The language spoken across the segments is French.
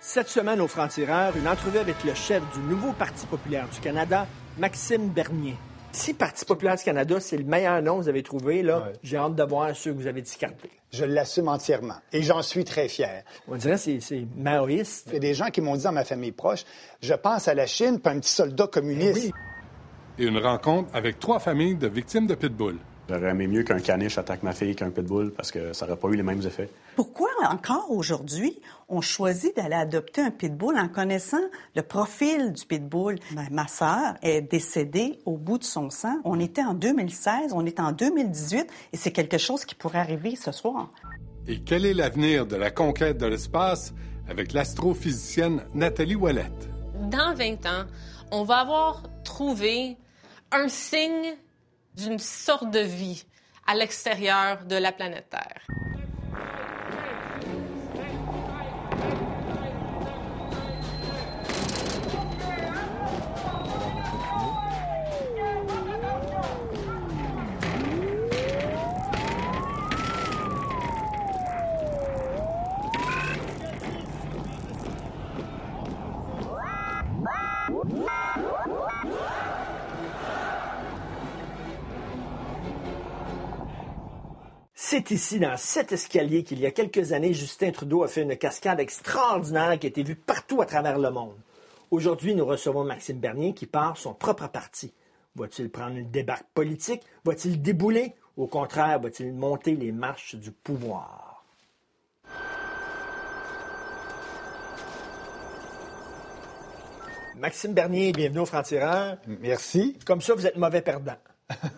Cette semaine au Franc-Tireur, une entrevue avec le chef du nouveau Parti populaire du Canada, Maxime Bernier. Si Parti populaire du Canada, c'est le meilleur nom que vous avez trouvé, là, Ouais. j'ai hâte de voir ceux que vous avez discardés. Je l'assume entièrement. Et j'en suis très fier. On dirait que c'est- maoïste. Il y a des gens qui m'ont dit dans ma famille proche, je pense à la Chine, puis un petit soldat communiste. Oui. et une rencontre avec trois familles de victimes de pitbull. J'aurais aimé mieux qu'un caniche attaque ma fille qu'un pitbull parce que ça n'aurait pas eu les mêmes effets. Pourquoi encore aujourd'hui on choisit d'aller adopter un pitbull en connaissant le profil du pitbull? Ben, ma sœur est décédée au bout de son sang. On était en 2016, on est en 2018 et c'est quelque chose qui pourrait arriver ce soir. Et quel est l'avenir de la conquête de l'espace avec l'astrophysicienne Nathalie Ouellette? dans 20 ans, on va avoir trouvé un signe d'une sorte de vie à l'extérieur de la planète Terre. C'est ici, dans cet escalier, qu'il y a quelques années, Justin Trudeau a fait une cascade extraordinaire qui a été vue partout à travers le monde. Aujourd'hui, nous recevons Maxime Bernier qui part son propre parti. Va-t-il prendre une débarque politique? Va-t-il débouler? Au contraire, va-t-il monter les marches du pouvoir? Maxime Bernier, bienvenue au Franc-Tireur. Merci. Comme ça, vous êtes mauvais perdant.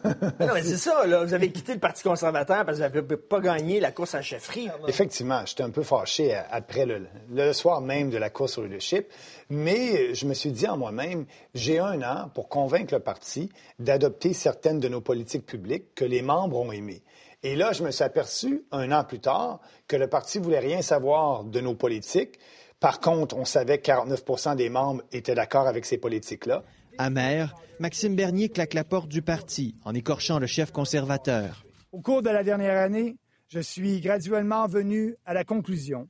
Non, mais c'est ça, là. Vous avez quitté le Parti conservateur parce que vous n'avez pas gagné la course à la chefferie. Effectivement, j'étais un peu fâché à- après le, le soir même de la course au leadership, mais je me suis dit en moi-même, j'ai un an pour convaincre le parti d'adopter certaines de nos politiques publiques que les membres ont aimées. Et là, je me suis aperçu, un an plus tard, que le parti voulait rien savoir de nos politiques. Par contre, on savait que 49 des membres étaient d'accord avec ces politiques-là. Amer, Maxime Bernier claque la porte du parti en écorchant le chef conservateur. Au cours de la dernière année, je suis graduellement venu à la conclusion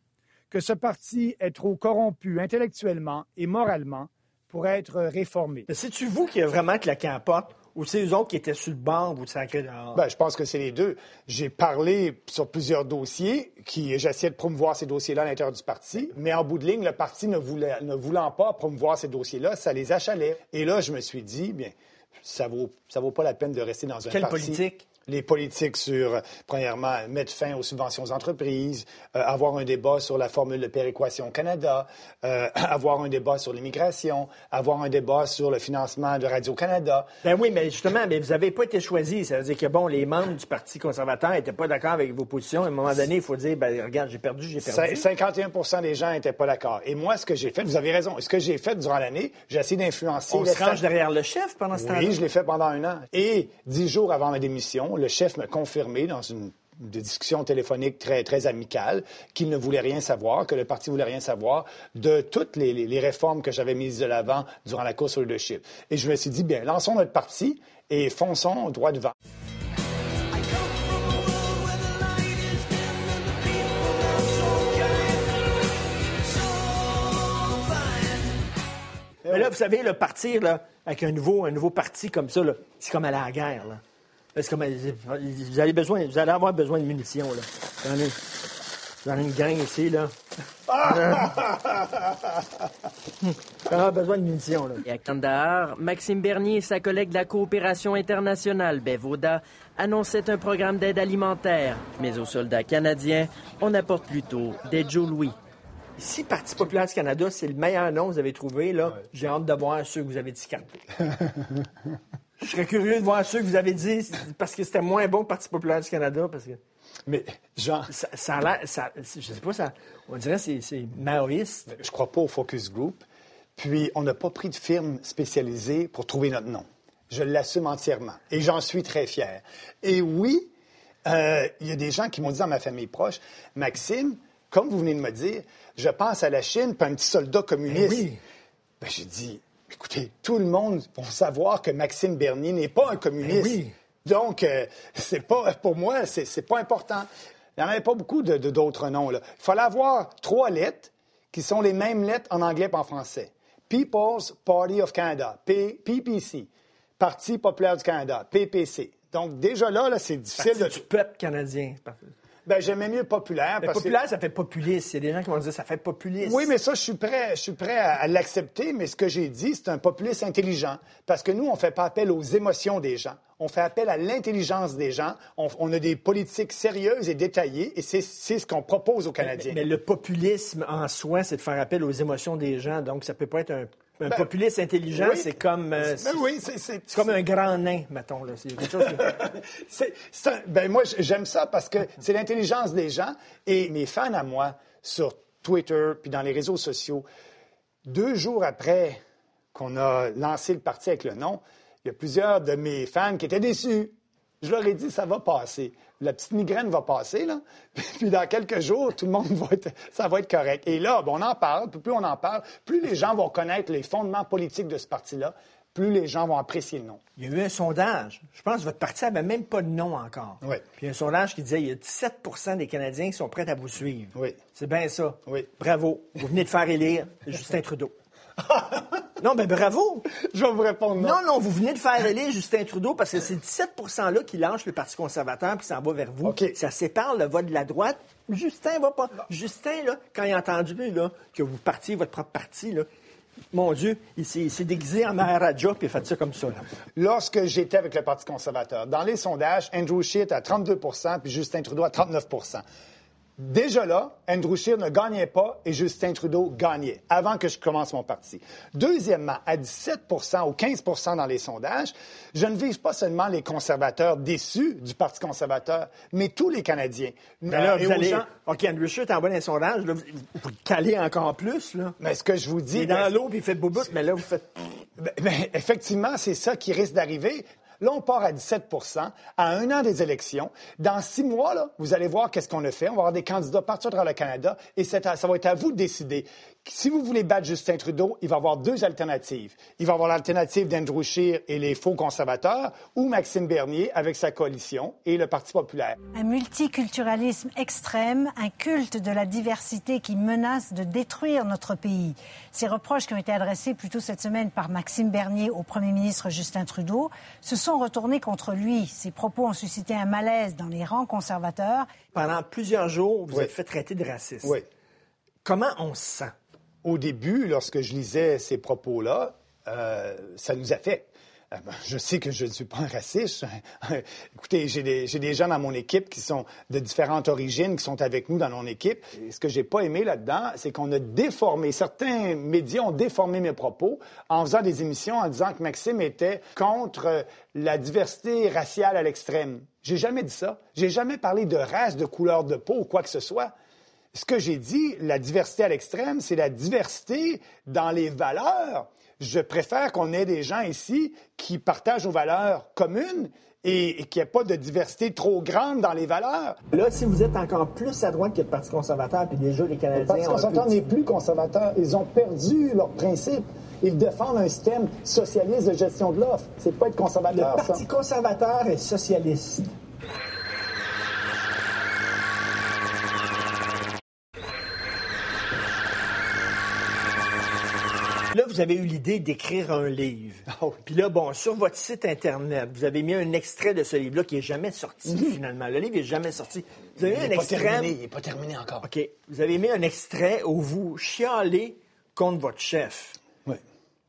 que ce parti est trop corrompu intellectuellement et moralement pour être réformé. C'est-tu vous qui a vraiment claqué en porte? Ou c'est eux autres qui étaient sur le banc, vous sacrez dehors? Ben, je pense que c'est les deux. J'ai parlé sur plusieurs dossiers, qui j'essayais de promouvoir ces dossiers-là à l'intérieur du parti, mais en bout de ligne, le parti ne, voulait, ne voulant pas promouvoir ces dossiers-là, ça les achalait. Et là, je me suis dit, bien, ça vaut, ça vaut pas la peine de rester dans un Quelle parti. politique? Les politiques sur, euh, premièrement, mettre fin aux subventions aux entreprises, euh, avoir un débat sur la formule de péréquation au Canada, euh, avoir un débat sur l'immigration, avoir un débat sur le financement de Radio-Canada. Ben oui, mais justement, mais vous n'avez pas été choisi. Ça veut dire que, bon, les membres du Parti conservateur n'étaient pas d'accord avec vos positions. À un moment donné, il faut dire, ben regarde, j'ai perdu, j'ai perdu. Cin- 51 des gens n'étaient pas d'accord. Et moi, ce que j'ai fait, vous avez raison, ce que j'ai fait durant l'année, j'ai essayé d'influencer... On se range derrière le chef pendant ce temps-là. Oui, je l'ai fait pendant un an. Et dix jours avant ma démission, le chef m'a confirmé dans une des discussions téléphoniques très, très qu'il ne voulait rien savoir, que le parti voulait rien savoir de toutes les, réformes que j'avais mises de l'avant durant la course au leadership. Et je me suis dit, bien, lançons notre parti et fonçons droit devant. Mais là, vous savez, le partir avec un nouveau, parti comme ça, c'est comme aller à la guerre. C'est comme, vous, avez besoin, vous allez avoir besoin de munitions. Là. J'en ai, j'en ai une gang ici. Là. Ai besoin de munitions. Là. Et à Kandahar, Maxime Bernier et sa collègue de la coopération internationale, Bevoda, annonçaient un programme d'aide alimentaire. Mais aux soldats canadiens, on apporte plutôt des Joe Louis. Si Parti populaire du Canada, c'est le meilleur nom que vous avez trouvé, là, j'ai hâte de voir ceux que vous avez discardés. Je serais curieux de voir ceux que vous avez dit parce que c'était moins bon Parti populaire du Canada. Parce que Mais, Jean, ça, ça a l'air. ça- Je sais pas, ça, on dirait que c'est, c'est maoïste. je crois pas au focus group. Puis, on n'a pas pris de firme spécialisée pour trouver notre nom. Je l'assume entièrement. Et j'en suis très fier. Et oui, euh, il y a des gens qui m'ont dit dans ma famille proche, Maxime, comme vous venez de me dire, je pense à la Chine, puis un petit soldat communiste. oui. Ben, j'ai dit, écoutez, tout le monde va savoir que Maxime Bernier n'est pas un communiste. Ben oui. Donc, euh, c'est pas, pour moi, c'est c'est pas important. Il n'y en avait pas beaucoup de, de- d'autres noms. Là. Il fallait avoir trois lettres qui sont les mêmes lettres en anglais et en français. People's Party of Canada, P- PPC. Parti populaire du Canada, PPC. Donc, déjà là, là c'est difficile Parti de... du peuple canadien. Ben, j'aimais mieux populaire. Mais parce que- populaire, ça fait populiste. Il y a des gens qui vont dire ça fait populiste. Oui, mais ça, je suis prêt, je suis prêt à, à l'accepter, mais ce que j'ai dit, c'est un populiste intelligent. Parce que nous, on ne fait pas appel aux émotions des gens. On fait appel à l'intelligence des gens. On, on a des politiques sérieuses et détaillées, et c'est ce qu'on propose aux Canadiens. Mais, mais le populisme en soi, c'est de faire appel aux émotions des gens. Donc, ça peut pas être un, un Ben, populiste intelligent. oui. C'est comme, euh, Ben c'est oui, c'est- comme un grand nain, mettons. Là. C'est quelque chose que- un- ben moi, j'aime ça parce que c'est l'intelligence des gens. Et mes fans à moi, sur Twitter puis dans les réseaux sociaux, deux jours après qu'on a lancé le parti avec le nom, il y a plusieurs de mes fans qui étaient déçus. Je leur ai dit, ça va passer. La petite migraine va passer, là. Puis dans quelques jours, tout le monde va être, ça va être correct. Et là, on en parle. Puis plus on en parle, plus les gens vont connaître les fondements politiques de ce parti-là, plus les gens vont apprécier le nom. Il y a eu un sondage. Je pense que votre parti n'avait même pas de nom encore. Oui. Puis un sondage qui disait qu'il y a 17% des Canadiens qui sont prêts à vous suivre. Oui. C'est bien ça. Oui. Bravo. Vous venez de faire élire Justin Trudeau. non, ben bravo. Je vais vous répondre non. Non, non, vous venez de faire élire Justin Trudeau parce que c'est 17 %-là qui lâche le Parti conservateur puis s'en va vers vous. Ça sépare le vote de la droite. Justin va pas. Justin, là, quand il a entendu là, que vous partiez votre propre parti, là, mon Dieu, il s'est il s'est déguisé en Maharaja puis il a fait ça comme ça. là. Lorsque j'étais avec le Parti conservateur, dans les sondages, Andrew Scheer était à 32% puis Justin Trudeau à 39 Déjà là, Andrew Scheer ne gagnait pas et Justin Trudeau gagnait avant que je commence mon parti. Deuxièmement, à 17% ou 15% dans les sondages, je ne vise pas seulement les conservateurs déçus du Parti conservateur, mais tous les Canadiens. Mais là, Euh, vous allez... gens- OK, Andrew Scheer t'envoie dans un sondage, là, vous, vous le calez encore plus, là. Mais ce que je vous dis... Il est dans l'eau puis il fait boubou, mais là, vous faites... Ben, ben, effectivement, c'est ça qui risque d'arriver. Là, on part à 17% à un an des élections. Dans six mois, là, vous allez voir qu'est-ce qu'on a fait. On va avoir des candidats partout travers le Canada et ça va être à vous de décider. Si vous voulez battre Justin Trudeau, il va y avoir deux alternatives. Il va y avoir l'alternative d'Andrew Scheer et les faux conservateurs ou Maxime Bernier avec sa coalition et le Parti populaire. Un multiculturalisme extrême, un culte de la diversité qui menace de détruire notre pays. Ces reproches qui ont été adressés plus tôt cette semaine par Maxime Bernier au Premier ministre Justin Trudeau se sont retournés contre lui. Ces propos ont suscité un malaise dans les rangs conservateurs. Pendant plusieurs jours, vous Oui. êtes fait traiter de raciste. Oui. Comment on se sent? Au début, lorsque je lisais ces propos-là, euh, ça nous affecte. Euh, ben, Je sais que je ne suis pas un raciste. Écoutez, j'ai des, gens dans mon équipe qui sont de différentes origines, qui sont avec nous dans mon équipe. Et ce que j'ai pas aimé là-dedans, c'est qu'on a déformé, certains médias ont déformé mes propos en faisant des émissions en disant que Maxime était contre euh, la diversité raciale à l'extrême. J'ai jamais dit ça. J'ai jamais parlé de race, de couleur de peau ou quoi que ce soit. Ce que j'ai dit, la diversité à l'extrême, c'est la diversité dans les valeurs. Je préfère qu'on ait des gens ici qui partagent nos valeurs communes et, et qu'il n'y ait pas de diversité trop grande dans les valeurs. Là, si vous êtes encore plus à droite que le Parti conservateur, puis déjà les Canadiens... Le Parti conservateur n'est plus conservateur. Ils ont perdu leurs principes. Ils défendent un système socialiste de gestion de l'offre. C'est pas être Le conservateur, ça. Parti conservateur est socialiste. Vous avez eu l'idée d'écrire un livre. Ah. Puis là, bon, sur votre site Internet, vous avez mis un extrait de ce livre-là qui n'est jamais sorti, finalement. Le livre n'est jamais sorti. Vous avez mis Mhm. Il un pas extrait... terminé. Il n'est pas terminé encore. OK. Vous avez mis un extrait où vous chialez contre votre chef. Oui.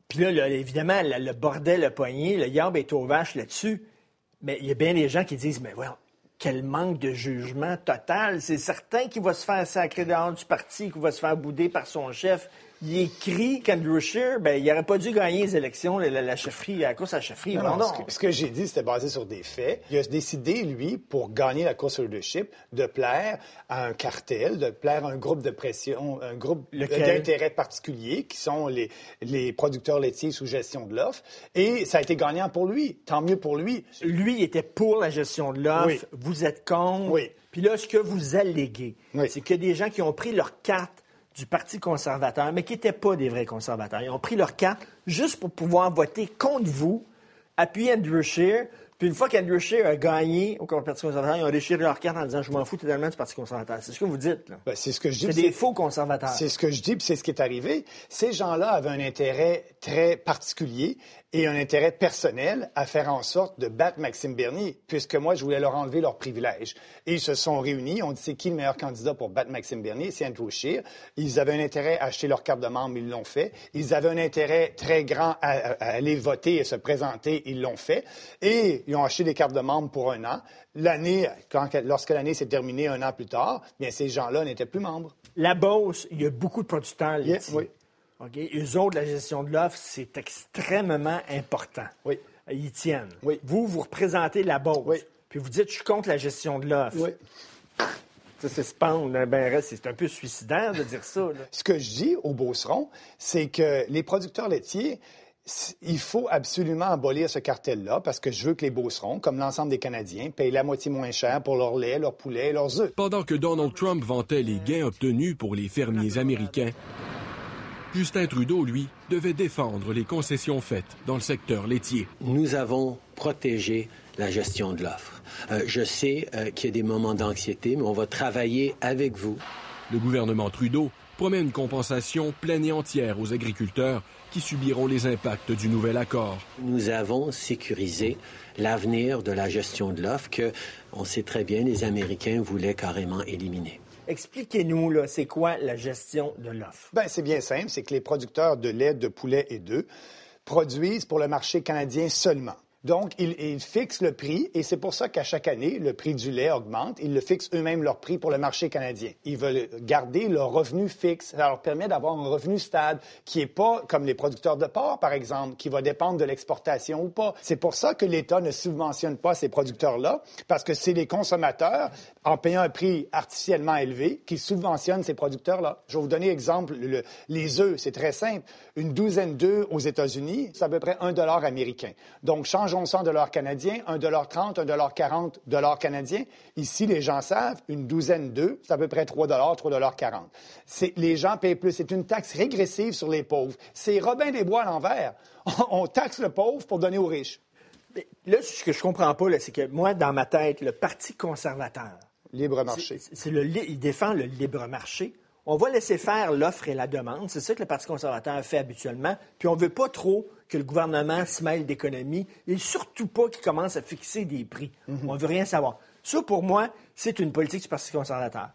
Puis là, là, évidemment, le, le bordel, le poignet, le yab est aux vaches là-dessus. Mais il y a bien des gens qui disent, mais voilà, quel manque de jugement total. C'est certain qu'il va se faire sacrer dehors du parti, qu'il va se faire bouder par son chef. Il écrit qu'Andrew Scheer, ben, il n'aurait pas dû gagner les élections, la, la- la chefferie, à cause de la chefferie. Non, Non, non. Ce que, ce que j'ai dit, c'était basé sur des faits. Il a décidé, lui, pour gagner la course au leadership, de plaire à un cartel, de plaire à un groupe de pression, un groupe d'intérêt particulier, qui sont les, les producteurs laitiers sous gestion de l'offre. Et ça a été gagnant pour lui. Tant mieux pour lui. Lui, il était pour la gestion de l'offre. Oui. Vous êtes contre. Oui. Puis là, ce que vous alléguez, Oui. c'est a des gens qui ont pris leur carte du Parti conservateur, mais qui n'étaient pas des vrais conservateurs. Ils ont pris leur carte juste pour pouvoir voter contre vous, appuyer Andrew Scheer, puis une fois qu'Andrew Scheer a gagné au Parti conservateur, ils ont déchiré leur carte en disant Je m'en fous totalement du Parti conservateur. C'est ce que vous dites. là. Ben, c'est ce que je dis. C'est des faux conservateurs. C'est ce que je dis, puis c'est ce qui est arrivé. Ces gens-là avaient un intérêt très particulier et un intérêt personnel à faire en sorte de battre Maxime Bernier, puisque moi, je voulais leur enlever leurs privilèges. Et ils se sont réunis. On dit c'est qui le meilleur candidat pour battre Maxime Bernier? C'est Andrew Scheer. Ils avaient un intérêt à acheter leur carte de membre, ils l'ont fait. Ils avaient un intérêt très grand à, à aller voter et se présenter, ils l'ont fait. Et ils ont acheté des cartes de membres pour un an. L'année, lorsque l'année s'est terminée un an plus tard, bien, ces gens-là n'étaient plus membres. La Beauce, il y a beaucoup de producteurs Yeah, oui. OK? Eux autres, la gestion de l'offre, c'est extrêmement important. Oui. Ils tiennent. Oui. Vous, vous représentez la Beauce. Oui. Puis vous dites, je suis contre la gestion de l'offre. Oui. Ça, pendre. Ben, c'est un peu suicidaire de dire ça. là. Ce que je dis aux Beaucerons, c'est que les producteurs laitiers, il faut absolument abolir ce cartel-là parce que je veux que les Beaucerons, comme l'ensemble des Canadiens, payent la moitié moins cher pour leur lait, leur poulet et leurs œufs. Pendant que Donald Trump vantait les gains obtenus pour les fermiers américains, Justin Trudeau, lui, devait défendre les concessions faites dans le secteur laitier. Nous avons protégé la gestion de l'offre. Euh, je sais euh, qu'il y a des moments d'anxiété, mais on va travailler avec vous. Le gouvernement Trudeau promet une compensation pleine et entière aux agriculteurs qui subiront les impacts du nouvel accord. Nous avons sécurisé l'avenir de la gestion de l'offre que, on sait très bien, les Américains voulaient carrément éliminer. Expliquez-nous, c'est quoi la gestion de l'offre? Ben, c'est bien simple, c'est que les producteurs de lait, de poulet et d'œufs produisent pour le marché canadien seulement. Donc, ils, ils fixent le prix et c'est pour ça qu'à chaque année, le prix du lait augmente. Ils le fixent eux-mêmes leur prix pour le marché canadien. Ils veulent garder leur revenu fixe. Ça leur permet d'avoir un revenu stable qui est pas comme les producteurs de porc, par exemple, qui va dépendre de l'exportation ou pas. C'est pour ça que l'État ne subventionne pas ces producteurs-là parce que c'est les consommateurs, en payant un prix artificiellement élevé, qui subventionnent ces producteurs-là. Je vais vous donner exemple, le- les œufs, c'est très simple. Une douzaine d'œufs aux États-Unis, c'est à peu près un dollar américain. Donc, changeons ça en dollars canadiens, un dollar 30, un dollar 40 dollars canadiens. Ici, les gens savent, une douzaine d'œufs, c'est à peu près 3 dollars, 3 dollars 40. C'est, les gens payent plus. C'est une taxe régressive sur les pauvres. C'est Robin des Bois à l'envers. On taxe le pauvre pour donner aux riches. Mais Là, ce que je comprends pas, c'est que moi, dans ma tête, le Parti conservateur, Libre marché. le, il défend le libre marché. On va laisser faire l'offre et la demande. C'est ça que le Parti conservateur fait habituellement. Puis on veut pas trop que le gouvernement se mêle d'économie et surtout pas qu'il commence à fixer des prix. On veut rien savoir. Ça, pour moi, c'est une politique du Parti conservateur.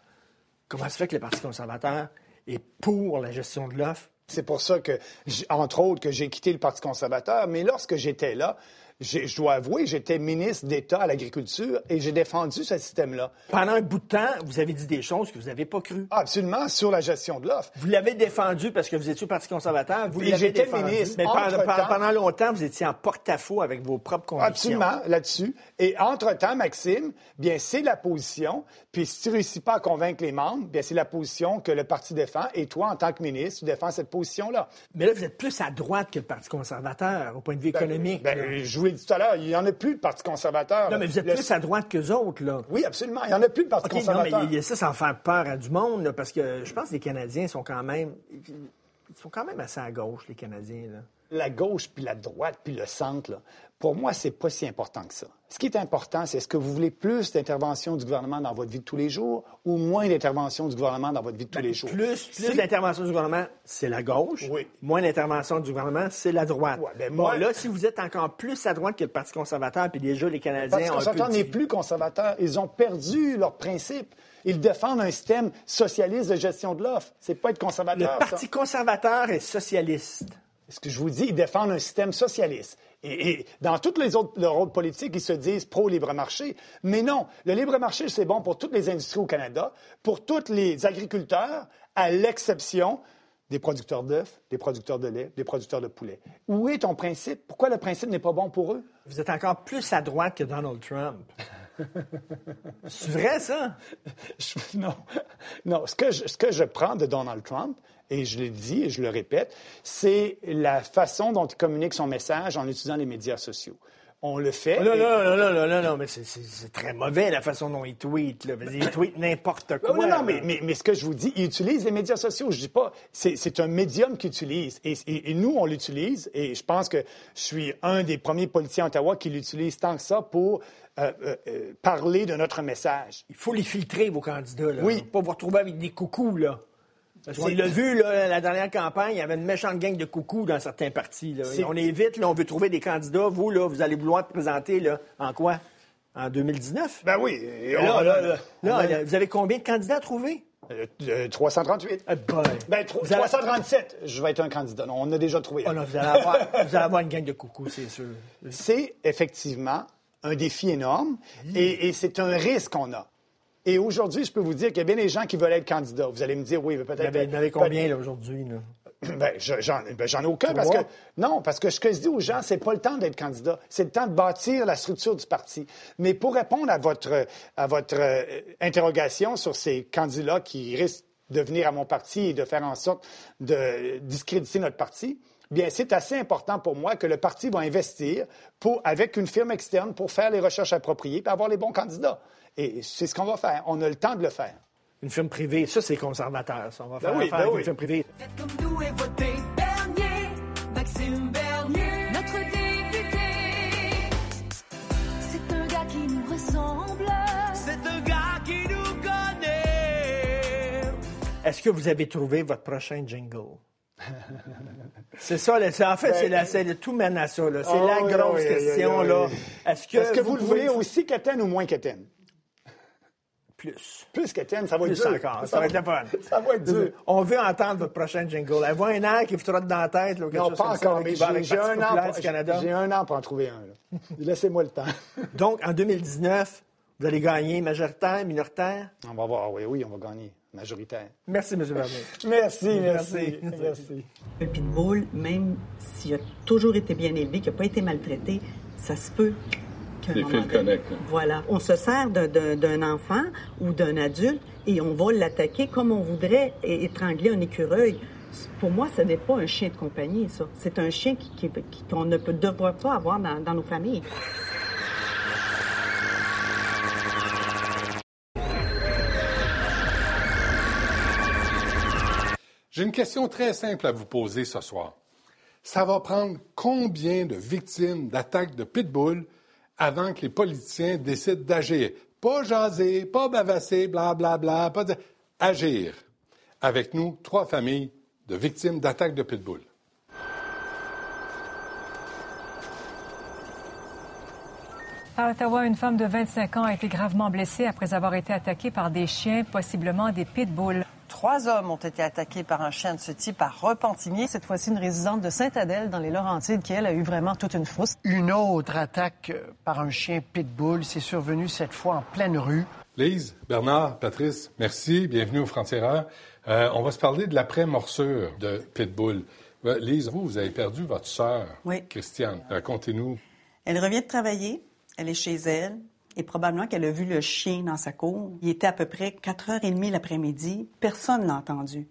Comment se fait que le Parti conservateur est pour la gestion de l'offre? C'est pour ça que, entre autres, que j'ai quitté le Parti conservateur. Mais lorsque j'étais là, je dois avouer, j'étais ministre d'État à l'agriculture et j'ai défendu ce système-là. Pendant un bout de temps, vous avez dit des choses que vous n'avez pas crues. Ah, Absolument, sur la gestion de l'offre. Vous l'avez défendu parce que vous étiez au Parti conservateur. Vous l'avez défendu. ministre. Mais pendant, longtemps, vous étiez en porte-à-faux avec vos propres convictions. Absolument, là-dessus. Et entre-temps, Maxime, bien, c'est la position. Puis si tu réussis pas à convaincre les membres, bien, c'est la position que le parti défend. Et toi, en tant que ministre, tu défends cette position-là. Mais là, vous êtes plus à droite que le Parti conservateur au point de vue économique. Ben, je vous l'ai dit tout à l'heure, il n'y en a plus de Parti conservateur. non, mais vous êtes Le- plus à droite qu'eux autres, là. Oui, absolument. Il n'y en a plus de Parti OK, non, mais conservateur. il ça sans faire peur à du monde, là, parce que je pense que les Canadiens sont quand même... Ils sont quand même assez à gauche, les Canadiens, là. la gauche, puis la droite, puis le centre, là, pour moi, c'est pas si important que ça. Ce qui est important, c'est est-ce que vous voulez plus d'intervention du gouvernement dans votre vie de tous les jours ou moins d'intervention du gouvernement dans votre vie de tous les jours? Ben, Plus, plus d'intervention du gouvernement, c'est la gauche. Oui. Moins d'intervention du gouvernement, c'est la droite. Ouais, ben, bon, moi- là, si vous êtes encore plus à droite que le Parti conservateur, puis déjà les Canadiens un peu s'entend n'est plus conservateur. Ils ont perdu leurs principes. Ils défendent un système socialiste de gestion de l'offre. C'est pas être Le conservateur. Parti ça. conservateur est socialiste. Ce que je vous dis, ils défendent un système socialiste. Et, dans tous les autres leurs autres politiques, ils se disent pro-libre marché. Mais non, le libre marché, c'est bon pour toutes les industries au Canada, pour tous les agriculteurs, à l'exception des producteurs d'œufs, des producteurs de lait, des producteurs de poulet. Où est ton principe? Pourquoi le principe n'est pas bon pour eux? Vous êtes encore plus à droite que Donald Trump. c'est vrai, ça? Je- non, non. Ce que, je, ce que je prends de Donald Trump, et je le dis et je le répète, c'est la façon dont il communique son message en utilisant les médias sociaux. On le fait. Oh, non, Et- non, non, non, non, non, non, mais c'est- très mauvais la façon dont ils tweetent. Là. Ils tweetent n'importe quoi. Non, non, mais, mais, mais ce que je vous dis, ils utilisent les médias sociaux. Je dis pas, c'est c'est un médium qu'ils utilisent. Et, et- et nous, on l'utilise. Et je pense que je suis un des premiers politiciens à Ottawa qui l'utilise tant que ça pour euh, euh, euh, parler de notre message. Il faut les filtrer, vos candidats. Là. Oui. Pas vous retrouver avec des coucous, là. Parce Oui. l'a vu, là, la dernière campagne, il y avait une méchante gang de coucous dans certains partis. Là. C'est- On évite, là, on veut trouver des candidats. Vous, là, vous allez vouloir présenter là, en quoi? En 2019? Ben oui. et Là, on- là, là, on- là, on- là, vous avez combien de candidats à trouver? Euh, euh, 338. Ah. Ben, tro- Vous allez- 337, je vais être un candidat. Non, on a déjà trouvé. Oh non, vous, allez avoir, vous allez avoir une gang de coucous, c'est sûr. c'est effectivement un défi énorme et, et c'est un risque qu'on a. Et aujourd'hui, je peux vous dire qu'il y a bien des gens qui veulent être candidats. Vous allez me dire, oui, peut-être. avez, vous en avez combien là, aujourd'hui? Là? Ben, je- ben, j'en ai aucun parce que non, parce que ce que je dis aux gens, c'est pas le temps d'être candidat, c'est le temps de bâtir la structure du parti. Mais pour répondre à votre à votre euh, interrogation sur ces candidats qui risquent de venir à mon parti et de faire en sorte de discréditer notre parti, bien c'est assez important pour moi que le parti va investir pour avec une firme externe pour faire les recherches appropriées et avoir les bons candidats. Et c'est ce qu'on va faire. On a le temps de le faire. Une firme privée, ça, c'est conservateur. Ça. On va Ben faire oui, ben avec oui. une firme privée. Faites comme nous et votez Bernier, Maxime Bernier, notre Est-ce que vous avez trouvé votre prochain jingle? c'est ça, là, en fait, c'est la- c'est le tout mène à ça. C'est Ben, la oui, grosse oui, question. oui, là. oui. Est-ce que, vous, le voulez aussi qu'Étienne ou moins qu'Étienne? Plus. Plus qu'Étienne, ça va être dur. encore. Ça va être le fun. Ça va être dur. On veut entendre votre prochain jingle. Elle voit un air qui vous trotte dans la tête. Là, Non, pas encore, mais j'ai un, an un an pour en trouver un. Laissez-moi le temps. Donc, en 2019, vous allez gagner majoritaire, minoritaire? On va voir. Oui, oui, on va gagner. Majoritaire. Merci, M. Bernier. Merci, merci. Merci. merci. Un pitbull, même s'il a toujours été bien élevé, qu'il n'a pas été maltraité, ça se peut qu'un Les fils connectent, là. Voilà. On se sert d'un enfant ou d'un adulte et on va l'attaquer comme on voudrait étrangler un écureuil. Pour moi, ce n'est pas un chien de compagnie, ça. C'est un chien qui- qui- qui- qu'on ne peut, devrait pas avoir dans, dans nos familles. J'ai une question très simple à vous poser ce soir. Ça va prendre combien de victimes d'attaques de pitbull avant que les politiciens décident d'agir? Pas jaser, pas bavasser, blablabla, bla, bla, pas de... agir. Avec nous, trois familles de victimes d'attaques de pitbull. À Ottawa, une femme de 25 ans a été gravement blessée après avoir été attaquée par des chiens, possiblement des pitbulls. Trois hommes ont été attaqués par un chien de ce type à Repentigny. Cette fois-ci, une résidente de Sainte-Adèle, dans les Laurentides, qui, elle, a eu vraiment toute une frousse. Une autre attaque euh, par un chien pitbull s'est survenue cette fois en pleine rue. Lise, Bernard, Patrice, merci. Bienvenue au Frontières. Euh, on va se parler de l'après-morsure de Pitbull. Euh, Lise, vous, vous avez perdu votre sœur, Oui. Christiane. Racontez-nous. Elle revient de travailler, elle est chez elle, et probablement qu'elle a vu le chien dans sa cour. Il était à peu près 4h30 l'après-midi. Personne l'a entendu.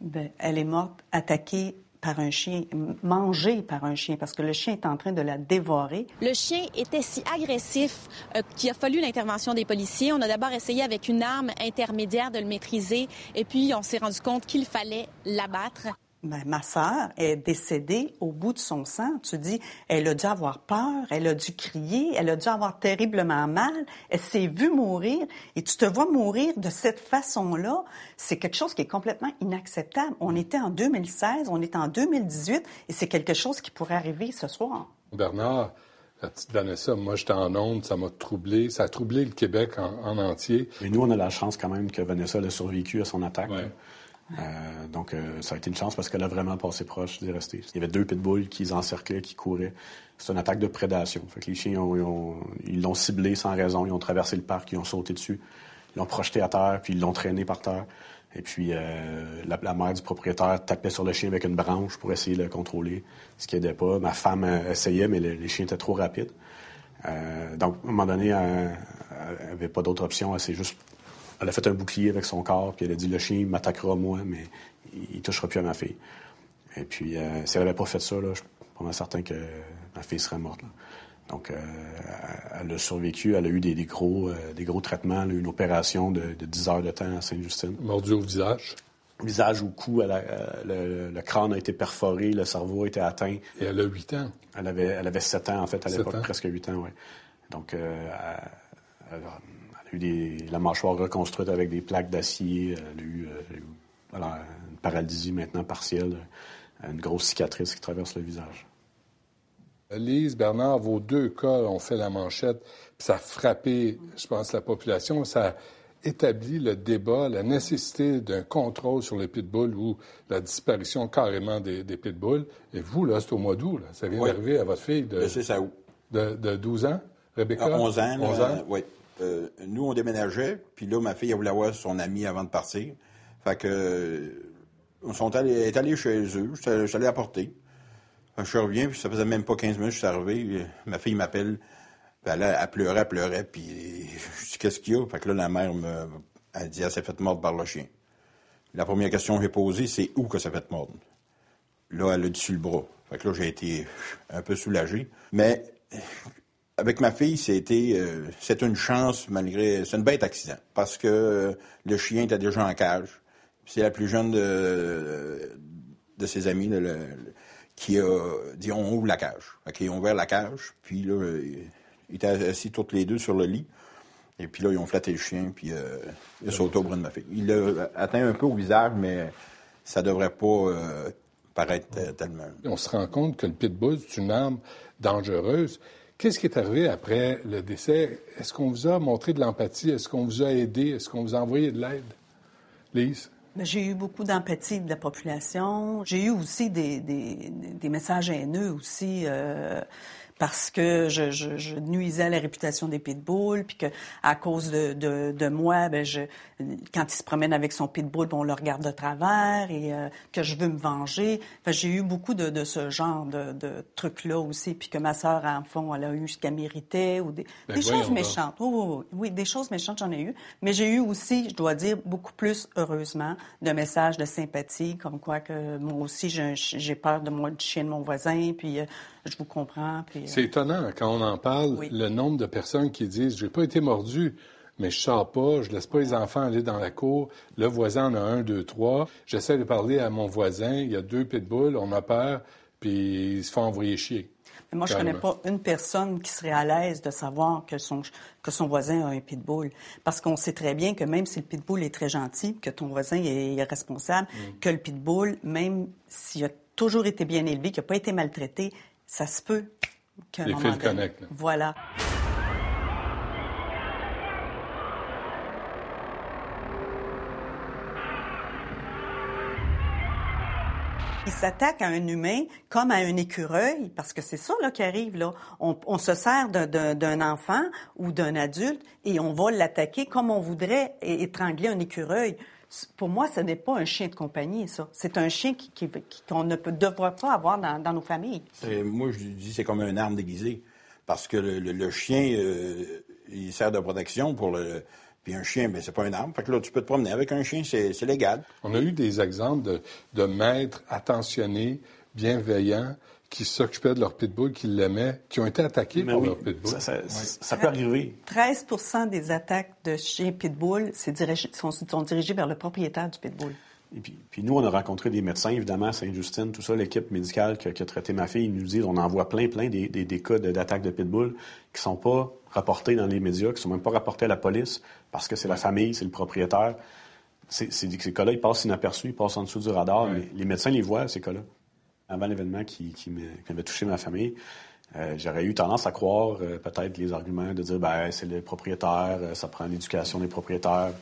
Ben, elle est morte, attaquée par un chien, mangée par un chien, parce que le chien est en train de la dévorer. Le chien était si agressif euh, qu'il a fallu l'intervention des policiers. On a d'abord essayé avec une arme intermédiaire de le maîtriser et puis on s'est rendu compte qu'il fallait l'abattre. Ben, ma sœur est décédée au bout de son sang. Tu dis, elle a dû avoir peur, elle a dû crier, elle a dû avoir terriblement mal, elle s'est vue mourir, et tu te vois mourir de cette façon-là. C'est quelque chose qui est complètement inacceptable. On était en 2016, on est en 2018, et c'est quelque chose qui pourrait arriver ce soir. Bernard, la petite Vanessa, moi, j'étais en onde, ça m'a troublé. Ça a troublé le Québec en, en entier. Mais nous, on a la chance quand même que Vanessa a survécu à son attaque. Euh, donc, euh, ça a été une chance parce qu'elle a vraiment passé proche d'y rester. Il y avait deux pitbulls qui encerclaient, qui couraient. C'est une attaque de prédation. Fait que les chiens, ils ont- ils l'ont ciblé sans raison. Ils ont traversé le parc, ils ont sauté dessus. Ils l'ont projeté à terre, puis ils l'ont traîné par terre. Et puis, euh, la, mère du propriétaire tapait sur le chien avec une branche pour essayer de le contrôler, ce qui aidait pas. Ma femme essayait, mais le- les chiens étaient trop rapides. Donc, à un moment donné, elle n'avait pas d'autre option. Juste... Elle a fait un bouclier avec son corps, puis elle a dit, le chien m'attaquera moi, mais il, il touchera plus à ma fille. Et puis, euh, si elle n'avait pas fait ça, là, je suis pas mal certain que ma fille serait morte. là. Donc, euh, elle a survécu, elle a eu des, des gros, euh, des gros traitements, elle a eu une opération de, de 10 heures de temps à Sainte-Justine. Mordu au visage. Visage au cou, elle a- le, le crâne a été perforé, le cerveau a été atteint. Et elle a 8 ans. Elle avait, elle avait 7 ans, en fait, à l'époque, presque 8 ans, oui. Donc, elle, elle eu des, la mâchoire reconstruite avec des plaques d'acier. Elle a eu, euh, elle a eu, une paralysie maintenant partielle, euh, une grosse cicatrice qui traverse le visage. Lise, Bernard, vos deux cas ont fait la manchette, ça a frappé, je pense, la population. Ça a établi le débat, la nécessité d'un contrôle sur les pitbulls ou la disparition carrément des, des pitbulls. Et vous, là, c'est au mois d'août. Ça vient Oui. d'arriver à votre fille de, Le 6 août. de, de 12 ans, Rebecca? À 11 ans. 11 là, ans? oui. Euh, nous, on déménageait, puis là, ma fille, elle voulait voir son ami avant de partir. Fait que, euh, on est allée chez eux, je suis allé la porter. Fait que je reviens, puis ça faisait même pas 15 minutes que je suis arrivé. Ma fille m'appelle, elle, elle pleurait, elle pleurait, puis je dis, qu'est-ce qu'il y a? Fait que là, la mère me, elle dit, elle s'est faite mordre par le chien. La première question que j'ai posée, c'est où que ça fait mordre? Là, elle a dit sur le bras. Fait que là, j'ai été un peu soulagé. Mais avec ma fille, c'était euh, c'est une chance malgré c'est une bête accident parce que euh, le chien était déjà en cage. C'est la plus jeune de, de ses amis qui a dit on ouvre la cage. Ils ont ouvert la cage, puis là euh, ils étaient assis toutes les deux sur le lit. Et puis là, ils ont flatté le chien, puis euh, il sauté au bras de ma fille. Il l'a atteint un peu au visage, mais ça devrait pas paraître tellement. On se rend compte que le pitbull, c'est une arme dangereuse. Qu'est-ce qui est arrivé après le décès? Est-ce qu'on vous a montré de l'empathie? Est-ce qu'on vous a aidé? Est-ce qu'on vous a envoyé de l'aide? Lise? Ben, J'ai eu beaucoup d'empathie de la population. J'ai eu aussi des, des, messages haineux aussi. euh, parce que je, je, je nuisais à la réputation des pitbulls, puis que à cause de, de, de moi, ben je, quand il se promène avec son pitbull, ben on le regarde de travers et euh, que je veux me venger. Que j'ai eu beaucoup de, de ce genre de, de trucs-là aussi, puis que ma sœur, en fond, elle a eu ce qu'elle méritait ou des, Ben, des choses méchantes. Oui, oui, oui. Oui, des choses méchantes, j'en ai eu. Mais j'ai eu aussi, je dois dire, beaucoup plus, heureusement, de messages de sympathie, comme quoi que moi aussi, j'ai peur de moi, du chien de mon voisin, puis euh, je vous comprends. Puis, euh, C'est étonnant quand on en parle, Oui. le nombre de personnes qui disent J'ai pas été mordu, mais je sors pas, je laisse pas les enfants aller dans la cour. Le voisin en a un, deux, trois. J'essaie de parler à mon voisin, il y a deux pitbulls, on a peur, puis ils se font envoyer chier. Mais moi, je connais Carrément. pas une personne qui serait à l'aise de savoir que son, que son voisin a un pitbull. Parce qu'on sait très bien que même si le pitbull est très gentil, que ton voisin est, est responsable, Mm. que le pitbull, même s'il a toujours été bien élevé, qu'il n'a pas été maltraité, ça se peut qu'à un Les moment donné-. Voilà. Il s'attaque à un humain comme à un écureuil, parce que c'est ça là, qui arrive. Là. On, on se sert d'un- enfant ou d'un adulte et on va l'attaquer comme on voudrait étrangler un écureuil. Pour moi, ce n'est pas un chien de compagnie, ça. C'est un chien qui- qui- qui- qu'on ne peut, devrait pas avoir dans, dans nos familles. Moi, je dis c'est comme une arme déguisée. Parce que le, le- le chien, euh, il sert de protection pour le. Puis un chien, ben, c'est pas une arme. Fait que là, tu peux te promener avec un chien, c'est c'est légal. On a eu des exemples de, de maîtres attentionnés, bienveillants, qui s'occupaient de leur pitbull, qui l'aimaient, qui ont été attaqués Mais par oui, leur pitbull. ça- ça- ça peut arriver. 13% des attaques de chiens pitbull dirigé- sont, sont dirigées vers le propriétaire du pitbull. Et puis, puis nous, on a rencontré des médecins, évidemment, à Sainte-Justine, tout ça, l'équipe médicale qui, a- qui a traité ma fille, ils nous disent, on en voit plein, plein des, des- des cas d'attaques de pitbull qui sont pas rapportés dans les médias, qui sont même pas rapportés à la police, parce que c'est la famille, c'est le propriétaire. Ces cas-là, ils passent inaperçus, ils passent en dessous du radar, mais les médecins les voient, ces cas-là. Avant l'événement qui, qui, me- qui avait touché ma famille, euh, j'aurais eu tendance à croire euh, peut-être les arguments de dire, ben, c'est le propriétaire, euh, ça prend l'éducation des propriétaires.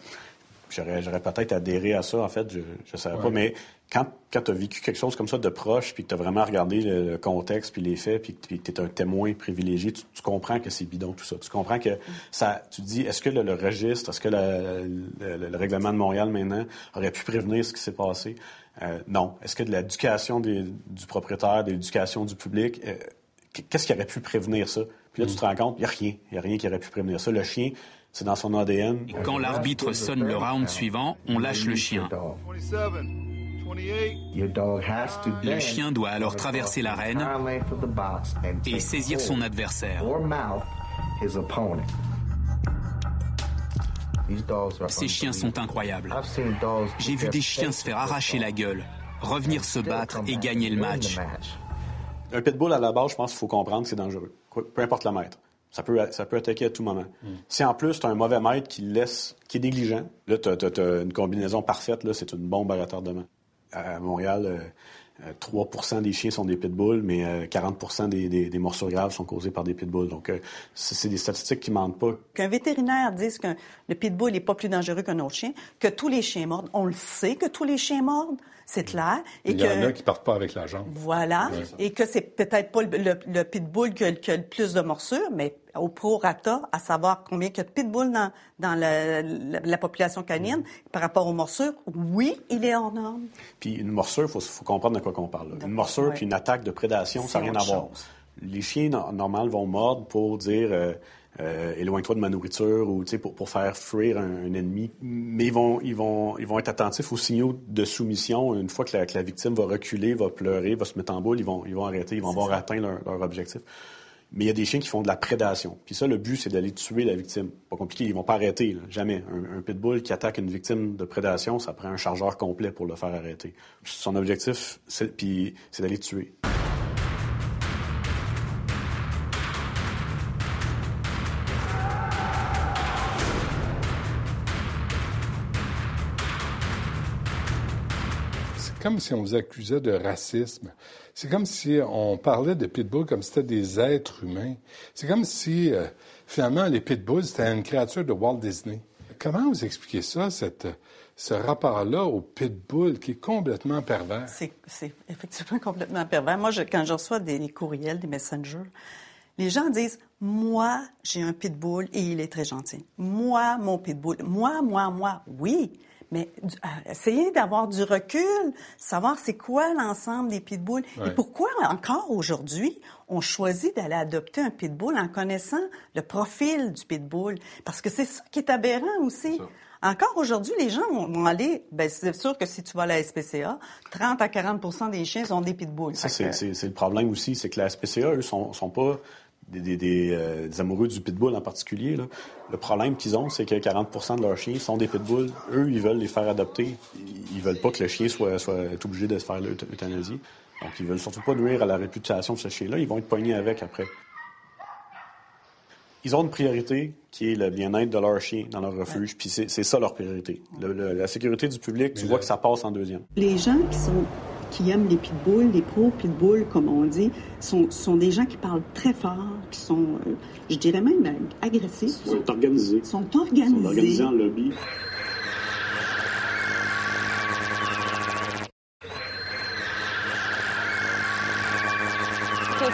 J'aurais, j'aurais peut-être adhéré à ça, en fait, je ne savais Ouais. pas. Mais quand, quand tu as vécu quelque chose comme ça de proche, puis que tu as vraiment regardé le, contexte, puis les faits, puis que tu es un témoin privilégié, tu, tu comprends que c'est bidon tout ça. Tu comprends que ça. Tu te dis, est-ce que le, le registre, est-ce que le, le- le règlement de Montréal maintenant aurait pu prévenir ce qui s'est passé? Euh, non. Est-ce que de l'éducation du propriétaire, de l'éducation du public, euh, qu'est-ce qui aurait pu prévenir ça? Puis là, tu te rends compte, il n'y a rien. Il n'y a rien qui aurait pu prévenir ça. Le chien, c'est dans son ADN. Quand l'arbitre sonne le round suivant, on lâche le chien. Le chien doit alors traverser l'arène et saisir son adversaire. Ces chiens sont incroyables. J'ai vu des chiens se faire arracher la gueule, revenir se battre et gagner le match. Un pitbull, à la base, je pense qu'il faut comprendre que c'est dangereux. Peu importe le maître. Ça peut, ça peut attaquer à tout moment. Si en plus, tu as un mauvais maître qui laisse, qui est négligent, là, tu as, une combinaison parfaite, là, c'est une bombe à retardement. À Montréal, euh, euh, 3% des chiens sont des pitbulls, mais euh, 40 des, des, des morsures graves sont causées par des pitbulls. Donc, euh, c'est des statistiques qui mentent pas. Qu'un vétérinaire dise que le pitbull n'est pas plus dangereux qu'un autre chien, que tous les chiens mordent. On le sait que tous les chiens mordent, c'est clair. Et Il y que, en a qui partent pas avec la jambe. Voilà. Et que c'est peut-être pas le, le- le pitbull qui a, qui a le plus de morsures, mais au prorata, à savoir combien il y a de pitbulls dans, dans la, la- la population canine par rapport aux morsures, oui, il est hors norme. Puis une morsure, il faut, faut comprendre de quoi qu'on parle. là. Une morsure puis une attaque de prédation, ça n'a rien à voir. Les chiens, no- normal, vont mordre pour dire euh, euh, éloigne-toi de ma nourriture ou pour, pour faire fuir un, un ennemi. Mais ils vont, ils, vont, ils vont être attentifs aux signaux de soumission. Une fois que la, que la victime va reculer, va pleurer, va se mettre en boule, ils vont, ils vont arrêter, ils vont avoir atteint leur, leur objectif. Mais il y a des chiens qui font de la prédation. Puis ça, le but, c'est d'aller tuer la victime. Pas compliqué, ils vont pas arrêter, là, jamais. Un, un pitbull qui attaque une victime de prédation, ça prend un chargeur complet pour le faire arrêter. Son objectif, c'est, puis, c'est d'aller tuer. Comme si on vous accusait de racisme. C'est comme si on parlait de pitbulls comme si c'était des êtres humains. C'est comme si, euh, finalement, les pitbulls, c'était une créature de Walt Disney. Comment vous expliquez ça, ce rapport-là au pitbull qui est complètement pervers? C'est c'est effectivement complètement pervers. Moi, quand je reçois des courriels, des messengers, les gens disent Moi, j'ai un pitbull et il est très gentil. Moi, mon pitbull. Moi, moi, moi. Oui. Mais euh, essayez d'avoir du recul, savoir c'est quoi l'ensemble des pitbulls et pourquoi encore aujourd'hui on choisit d'aller adopter un pitbull en connaissant le profil du pitbull? Parce que c'est ça qui est aberrant aussi. Encore aujourd'hui, les gens vont, vont aller, ben c'est sûr que si tu vas à la SPCA, 30 à 40 des chiens sont des pitbulls. Ça, que- c'est le problème aussi, c'est que la SPCA, eux, sont, sont pas des, des- des, euh, des amoureux du pitbull en particulier. là. Le problème qu'ils ont, c'est que 40% de leurs chiens sont des pitbulls. Eux, ils veulent les faire adopter. Ils, veulent pas que le chien soit, soit obligé de se faire l'euth- euthanasie. Donc, ils veulent surtout pas nuire à la réputation de ce chien-là. Ils vont être poignés avec après. Ils ont une priorité qui est le bien-être de leur chien dans leur refuge. Puis c'est, ça leur priorité. Le- le- la sécurité du public, tu vois que ça passe en deuxième. Les gens qui sont qui aiment les pitbulls, les pro-pitbulls, comme on dit, sont, sont des gens qui parlent très fort, qui sont, euh, je dirais même, euh, agressifs. Ils sont organisés. Ils sont Ils organisés. sont organisés en lobby.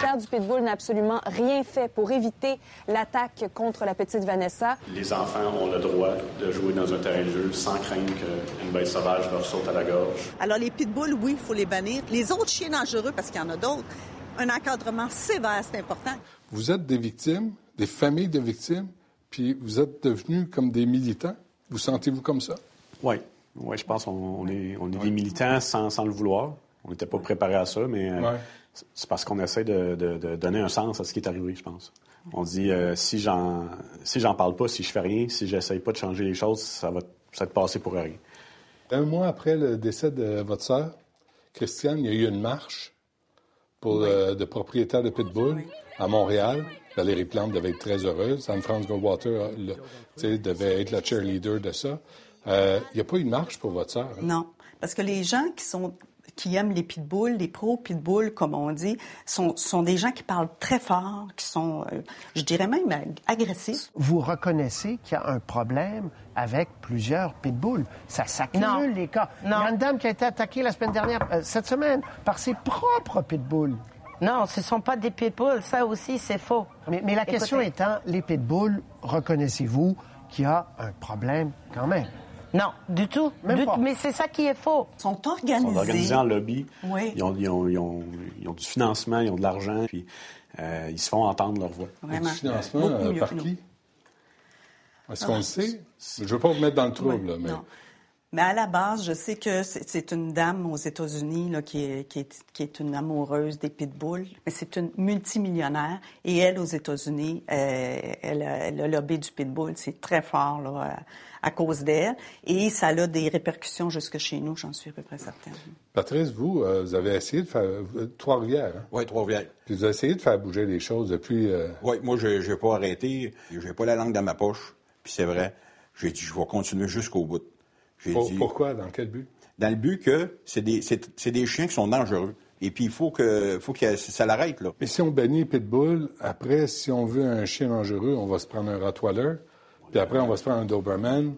Propriétaire du Pitbull n'a absolument rien fait pour éviter l'attaque contre la petite Vanessa. Les enfants ont le droit de jouer dans un terrain de jeu sans craindre qu'une bête sauvage leur saute à la gorge. Alors, les pitbulls, oui, il faut les bannir. Les autres chiens dangereux, parce qu'il y en a d'autres, un encadrement sévère, c'est important. Vous êtes des victimes, des familles de victimes, puis vous êtes devenus comme des militants. Vous sentez-vous comme ça? Oui, ouais, je pense qu'on on est, on est des militants sans, sans le vouloir. On n'était pas préparés à ça, mais euh, Ouais. C'est- parce qu'on essaie de, de- de donner un sens à ce qui est arrivé, je pense. On dit, euh, si j'en si j'en parle pas, si je fais rien, si j'essaye pas de changer les choses, ça va, ça va te passer pour rien. Un mois après le décès de votre sœur, Christiane, il y a eu une marche pour le- de propriétaires de Pitbull à Montréal. Valérie Plante devait être très heureuse. Anne-France Goldwater euh, le- devait être la cheerleader de ça. Euh, Il n'y a pas eu de marche pour votre sœur. hein? Non, parce que les gens qui sont qui aiment les pitbulls, les pro-pitbulls, comme on dit, sont, sont des gens qui parlent très fort, qui sont, euh, je dirais même, ag- agressifs. Vous reconnaissez qu'il y a un problème avec plusieurs pitbulls. Ça Non. s'accumule, les cas. Il y a une dame qui a été attaquée la semaine dernière, euh, cette semaine, par ses propres pitbulls. Non, ce ne sont pas des pitbulls. Ça aussi, c'est faux. Mais, mais la question étant, les pitbulls, reconnaissez-vous qu'il y a un problème quand même? Non, du tout. Du-. Mais c'est ça qui est faux. Ils sont Ils sont organisés en lobby. Oui. Ils, ont, ils ont- ils ont- ils ont du financement, ils ont de l'argent, puis euh, ils se font entendre leur voix. Vraiment. Du financement euh, par qui? Est-ce Ah, qu'on le sait? Je ne veux pas vous mettre dans le trouble, Oui, là, mais non. Mais à la base, je sais que c'est une dame aux États-Unis qui, est, qui, est, qui est une amoureuse des pitbulls. Mais c'est une multimillionnaire. Et elle, aux États-Unis, euh, elle, a- elle, a le lobby du pitbull, c'est très fort là, à, cause d'elle. Et ça a des répercussions jusque chez nous, j'en suis à peu près certaine. Patrice, vous, euh, vous avez essayé de faire. euh, Trois-Rivières, hein? Oui, Trois-Rivières. Puis vous avez essayé de faire bouger les choses depuis. euh, Oui, moi, je n'ai pas arrêté. J'ai pas la langue dans ma poche. Puis c'est vrai. J'ai dit, je vais continuer jusqu'au bout. J'ai pour- dit- Pourquoi? Dans quel but? Dans le but que c'est des, c'est, c'est des chiens qui sont dangereux. Et puis, il faut que, faut que ça l'arrête, là. Mais si on bannit Pitbull, après, si on veut un chien dangereux, on va se prendre un Rottweiler, puis après, on va se prendre un Doberman,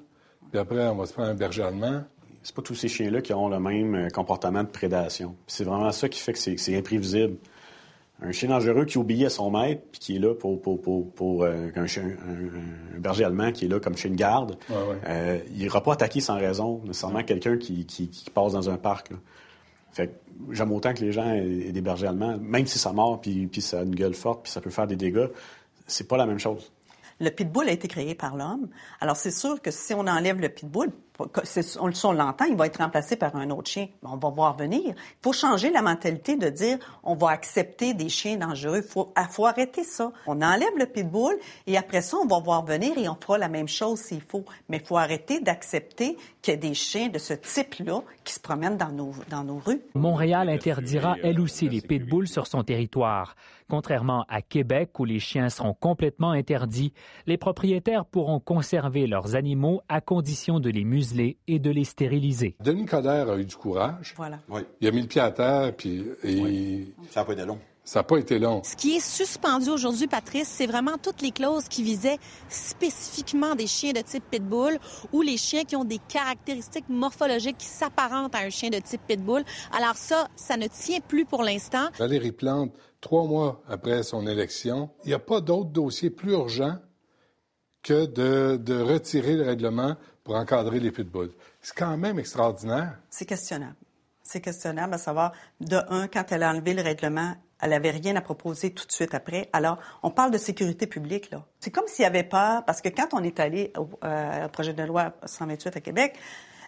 puis après, on va se prendre un berger allemand. C'est pas tous ces chiens-là qui ont le même euh, comportement de prédation. C'est vraiment ça qui fait que c'est c'est imprévisible. Un chien dangereux qui obéit à son maître, puis qui est là pour, pour, pour, pour, euh, un, chien- un- un berger allemand qui est là comme chien de garde, Ouais, ouais. euh, il n'ira pas attaquer sans raison, nécessairement quelqu'un qui, qui, qui passe dans un parc. là. Fait que j'aime autant que les gens aient des bergers allemands, même si ça mord, puis, puis ça a une gueule forte, puis ça peut faire des dégâts, c'est pas la même chose. Le pitbull a été créé par l'homme. Alors, c'est sûr que si on enlève le pitbull, on, si on l'entend, il va être remplacé par un autre chien. On va voir venir. Il faut changer la mentalité de dire on va accepter des chiens dangereux. Il faut, ah, faut arrêter ça. On enlève le pitbull et après ça, on va voir venir et on fera la même chose s'il faut. Mais il faut arrêter d'accepter qu'il y ait des chiens de ce type-là qui se promènent dans nos, dans nos rues. Montréal interdira elle aussi les pitbulls sur son territoire. Contrairement à Québec où les chiens seront complètement interdits, les propriétaires pourront conserver leurs animaux à condition de les museler et de les stériliser. Denis Coderre a eu du courage. Voilà. Il a mis le pied à terre, puis et- Ça n'a pas été long. ça n'a pas été long. Ce qui est suspendu aujourd'hui, Patrice, c'est vraiment toutes les clauses qui visaient spécifiquement des chiens de type pitbull ou les chiens qui ont des caractéristiques morphologiques qui s'apparentent à un chien de type pitbull. Alors ça, ça ne tient plus pour l'instant. Valérie Plante, trois mois après son élection, il n'y a pas d'autre dossier plus urgent que de, de retirer le règlement pour encadrer les pitbulls. C'est quand même extraordinaire. C'est questionnable. C'est questionnable à savoir, de un, quand elle a enlevé le règlement, elle n'avait rien à proposer tout de suite après. Alors, on parle de sécurité publique, là. C'est comme s'il y avait peur, parce que quand on est allé au, euh, projet de loi 128 à Québec,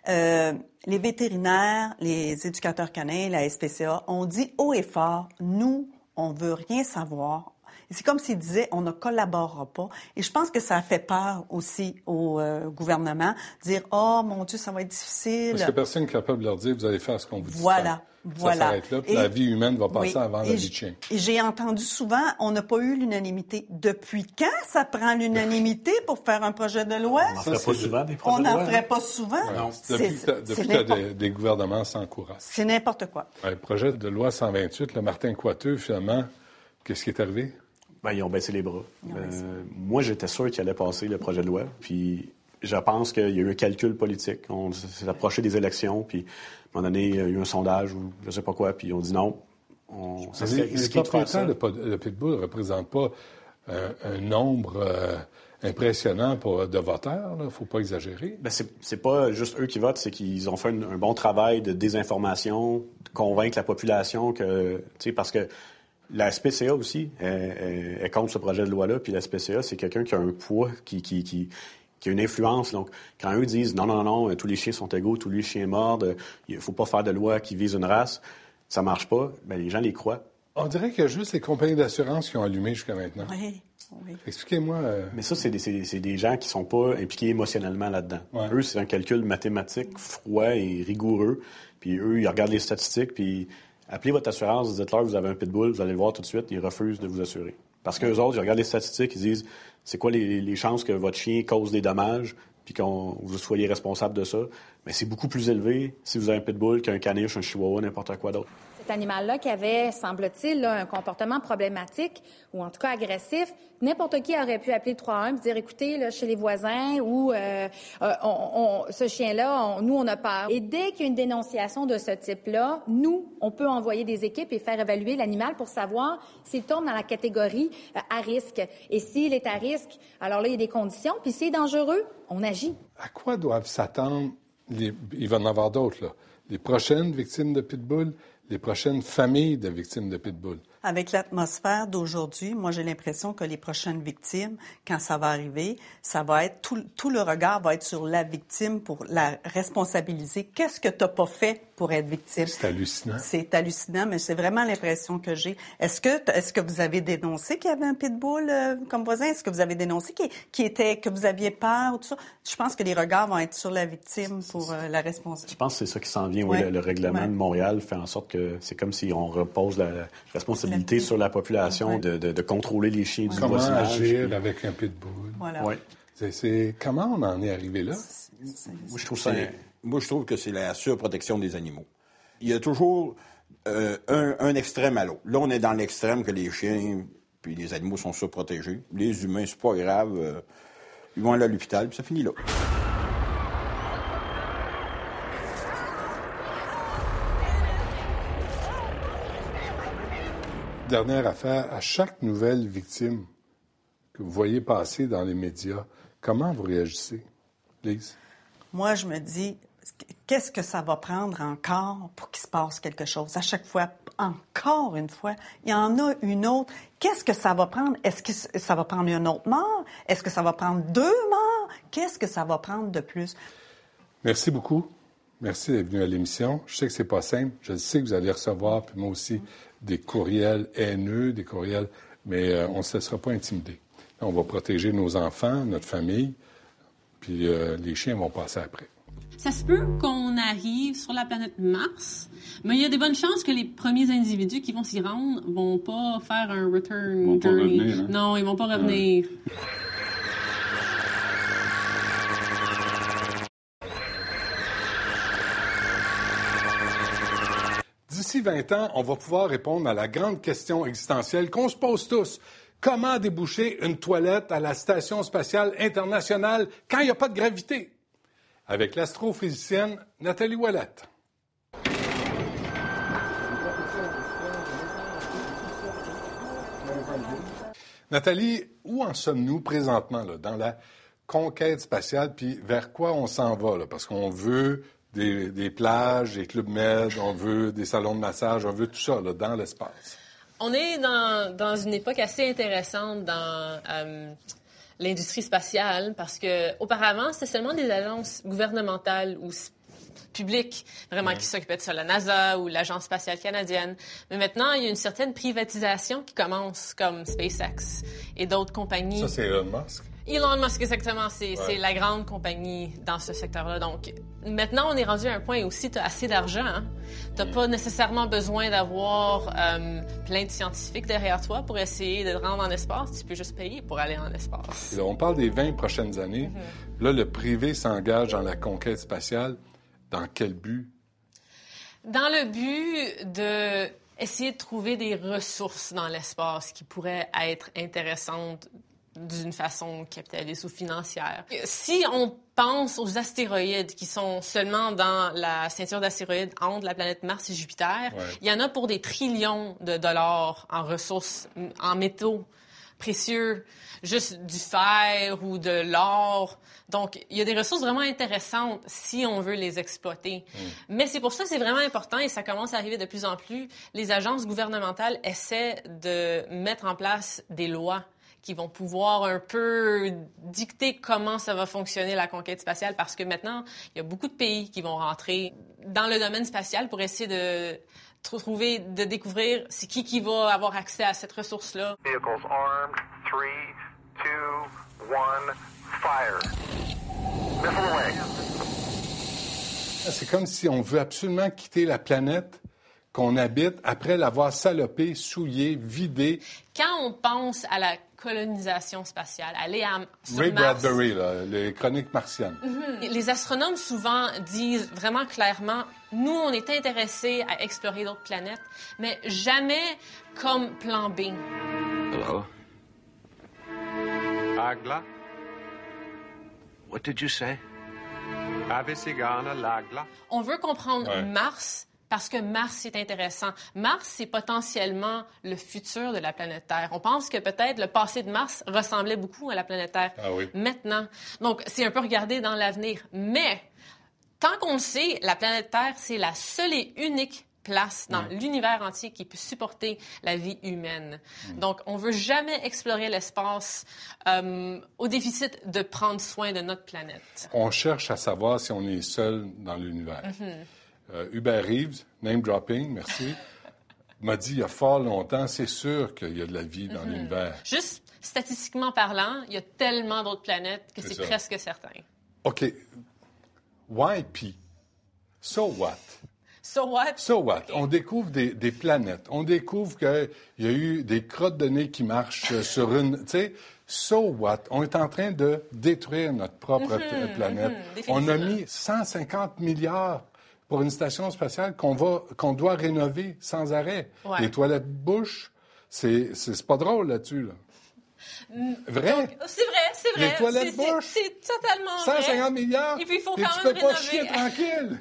euh, les vétérinaires, les éducateurs canins, la SPCA ont dit haut et fort, nous, on veut rien savoir. C'est comme s'ils disaient, on ne collaborera pas. Et je pense que ça a fait peur aussi au euh, gouvernement, dire, oh mon Dieu, ça va être difficile. Parce que personne n'est capable de leur dire, vous allez faire ce qu'on vous dit. Voilà, voilà. Ça s'arrête là, puis Et- la vie humaine va passer Oui, avant la vie de chien. Et j'ai entendu souvent, on n'a pas eu l'unanimité. Depuis quand ça prend l'unanimité pour faire un projet de loi? On n'en ferait pas souvent des projets On n'en ferait hein? pas souvent. Non, depuis que tu as des, des gouvernements sans courage. C'est n'importe quoi. Le projet de loi 128, le Martin Coiteux, finalement, qu'est-ce qui est arrivé? Ben, ils ont baissé les bras. Euh, moi, j'étais sûr qu'il allait passer le projet de loi. Puis, je pense qu'il y a eu un calcul politique. On s'est approché des élections. Puis, à un moment donné, il y a eu un sondage ou je sais pas quoi. Puis, on dit non. On, ça serait risqué de faire ça. de Pitbull ne représentent pas euh, un nombre euh, impressionnant pour, de voteurs. Il ne faut pas exagérer. Ben, c'est c'est pas juste eux qui votent, c'est qu'ils ont fait un, un bon travail de désinformation, de convaincre la population que, tu sais, parce que la SPCA aussi est, est- est contre ce projet de loi-là, puis la SPCA, c'est quelqu'un qui a un poids, qui, qui, qui, qui a une influence. Donc, quand eux disent non, non, non, tous les chiens sont égaux, tous les chiens mordent, il faut pas faire de loi qui vise une race, ça marche pas, ben, les gens les croient. On dirait qu'il y a juste les compagnies d'assurance qui ont allumé jusqu'à maintenant. Oui, oui. Expliquez-moi. euh, Mais ça, c'est des, gens qui sont pas impliqués émotionnellement là-dedans. Ouais. Eux, c'est un calcul mathématique froid et rigoureux. Puis eux, ils regardent les statistiques, puis appelez votre assurance, dites-leur vous avez un pitbull, vous allez le voir tout de suite, ils refusent de vous assurer. Parce qu'eux autres, ils regardent les statistiques, ils disent c'est quoi les, chances que votre chien cause des dommages, puis qu'on vous soyez responsable de ça? Mais c'est beaucoup plus élevé si vous avez un pitbull qu'un caniche, un chihuahua, n'importe quoi d'autre. Cet animal-là qui avait, semble-t-il, un comportement problématique ou en tout cas agressif, n'importe qui aurait pu appeler le 3-1 et dire, écoutez, chez les voisins ou euh, euh, ce chien-là, nous, on a peur. Et dès qu'il y a une dénonciation de ce type-là, nous, on peut envoyer des équipes et faire évaluer l'animal pour savoir s'il tombe dans la catégorie euh, à risque. Et s'il est à risque, alors là, il y a des conditions. Puis s'il est dangereux, on agit. à quoi doivent s'attendre les... Il va en avoir d'autres, là. Les prochaines victimes de Pitbull, prochaines familles de victimes de Pitbull. Avec l'atmosphère d'aujourd'hui, moi j'ai l'impression que les prochaines victimes, quand ça va arriver, ça va être tout, tout le regard va être sur la victime pour la responsabiliser. Qu'est-ce que tu n'as pas fait pour être victime C'est hallucinant. C'est hallucinant, mais c'est vraiment l'impression que j'ai. Est-ce que est-ce que vous avez dénoncé qu'il y avait un pitbull euh, comme voisin? Est-ce que vous avez dénoncé qui, qui était que vous aviez peur ou tout ça? Je pense que les regards vont être sur la victime pour euh, la responsabilité. Je pense que c'est ça qui s'en vient. Oui, Ouais. le, le règlement Ouais. de Montréal fait en sorte que c'est comme si on repose la, la responsabilité sur la population de, de- de contrôler les chiens du Comment voisinage. agir puis- avec un pitbull? Voilà. C'est, Comment on en est arrivé là? Moi, je trouve ça. Moi, je trouve que c'est la surprotection des animaux. Il y a toujours euh, un, un extrême à l'autre. Là, on est dans l'extrême que les chiens puis les animaux sont surprotégés. Les humains, c'est pas grave. euh, ils vont aller à l'hôpital, puis ça finit là. Dernière affaire, à chaque nouvelle victime que vous voyez passer dans les médias, comment vous réagissez, Lise? Moi, je me dis, qu'est-ce que ça va prendre encore pour qu'il se passe quelque chose? À chaque fois, encore une fois, il y en a une autre. Qu'est-ce que ça va prendre? Est-ce que ça va prendre une autre mort? Est-ce que ça va prendre deux morts? Qu'est-ce que ça va prendre de plus? Merci beaucoup. Merci d'être venu à l'émission. Je sais que c'est pas simple. Je sais que vous allez recevoir, puis moi aussi, des courriels haineux, des courriels, mais euh, on ne se laissera pas intimider. On va protéger nos enfants, notre famille, puis euh, les chiens vont passer après. Ça se peut qu'on arrive sur la planète Mars, mais il y a des bonnes chances que les premiers individus qui vont s'y rendre vont pas faire un return vont pas journey. revenir, hein? Non, ils vont pas revenir. D'ici 20 ans, on va pouvoir répondre à la grande question existentielle qu'on se pose tous. Comment déboucher une toilette à la Station spatiale internationale quand il n'y a pas de gravité? Avec l'astrophysicienne Nathalie Ouellette. Nathalie, où en sommes-nous présentement là, dans la conquête spatiale, puis vers quoi on s'en va? Parce qu'on veut des, des plages, des clubs med, on veut des salons de massage, on veut tout ça là, dans l'espace. On est dans, dans une époque assez intéressante dans euh, l'industrie spatiale parce que auparavant, c'était seulement des agences gouvernementales ou publiques vraiment qui s'occupaient de ça, la NASA ou l'Agence spatiale canadienne. Mais maintenant, il y a une certaine privatisation qui commence comme SpaceX et d'autres compagnies. Ça, c'est Elon Musk. Elon Musk, exactement, c'est Ouais. la grande compagnie dans ce secteur-là. Donc, maintenant, on est rendu à un point où si tu as assez d'argent, hein, tu n'as pas nécessairement besoin d'avoir euh, plein de scientifiques derrière toi pour essayer de te rendre en espace. Tu peux juste payer pour aller en espace. Là, on parle des 20 prochaines années. Là, le privé s'engage dans la conquête spatiale. Dans quel but? Dans le but de essayer de trouver des ressources dans l'espace qui pourraient être intéressantes d'une façon capitaliste ou financière. Si on pense aux astéroïdes qui sont seulement dans la ceinture d'astéroïdes entre la planète Mars et Jupiter, Ouais. il y en a pour des trillions de dollars en ressources, en métaux précieux, juste du fer ou de l'or. Donc, il y a des ressources vraiment intéressantes si on veut les exploiter. Mais c'est pour ça que c'est vraiment important et ça commence à arriver de plus en plus. Les agences gouvernementales essaient de mettre en place des lois qui vont pouvoir un peu dicter comment ça va fonctionner la conquête spatiale parce que maintenant, il y a beaucoup de pays qui vont rentrer dans le domaine spatial pour essayer de tr- trouver, de découvrir c'est qui qui va avoir accès à cette ressource-là. Vehicles armed. Three, two, one, fire. Missile away. C'est comme si on veut absolument quitter la planète qu'on habite après l'avoir salopée, souillée, vidée. Quand on pense à la colonisation spatiale, aller à, sur Ray Mars, Bradbury, là, les chroniques martiennes. Mhm. Les astronomes souvent disent vraiment clairement, nous, on est intéressés à explorer d'autres planètes, mais jamais comme plan B. Hello? Agla? What did you say? Avisigana Lagla? On veut comprendre Ouais. Mars parce que Mars est intéressant. Mars, c'est potentiellement le futur de la planète Terre. On pense que peut-être le passé de Mars ressemblait beaucoup à la planète Terre. Ah oui. Maintenant. Donc, c'est un peu regarder dans l'avenir. Mais, tant qu'on le sait, la planète Terre, c'est la seule et unique place dans l'univers entier qui peut supporter la vie humaine. Mm. Donc, on veut jamais explorer l'espace euh, au déficit de prendre soin de notre planète. On cherche à savoir si on est seul dans l'univers. Mhm. Euh, Hubert Reeves, name dropping, merci, m'a dit il y a fort longtemps, c'est sûr qu'il y a de la vie dans Mhm. l'univers. Juste statistiquement parlant, il y a tellement d'autres planètes que C'est presque certain. OK. Why P? So what? So what? So what? On découvre des, des planètes. On découvre qu'il y a eu des crottes de nez qui marchent sur une. Tu sais, so what? On est en train de détruire notre propre Mhm, pla- planète. mhm, On a mis 150 milliards pour une station spatiale qu'on va, qu'on doit rénover sans arrêt. Ouais. Les toilettes bouches, c'est, c'est, pas drôle là-dessus, là. Mm. Vrai? C'est vrai, c'est vrai. Les toilettes bouches? C'est totalement vrai. 150 milliards! Et puis, il faut quand tu même peux pas chier tranquille!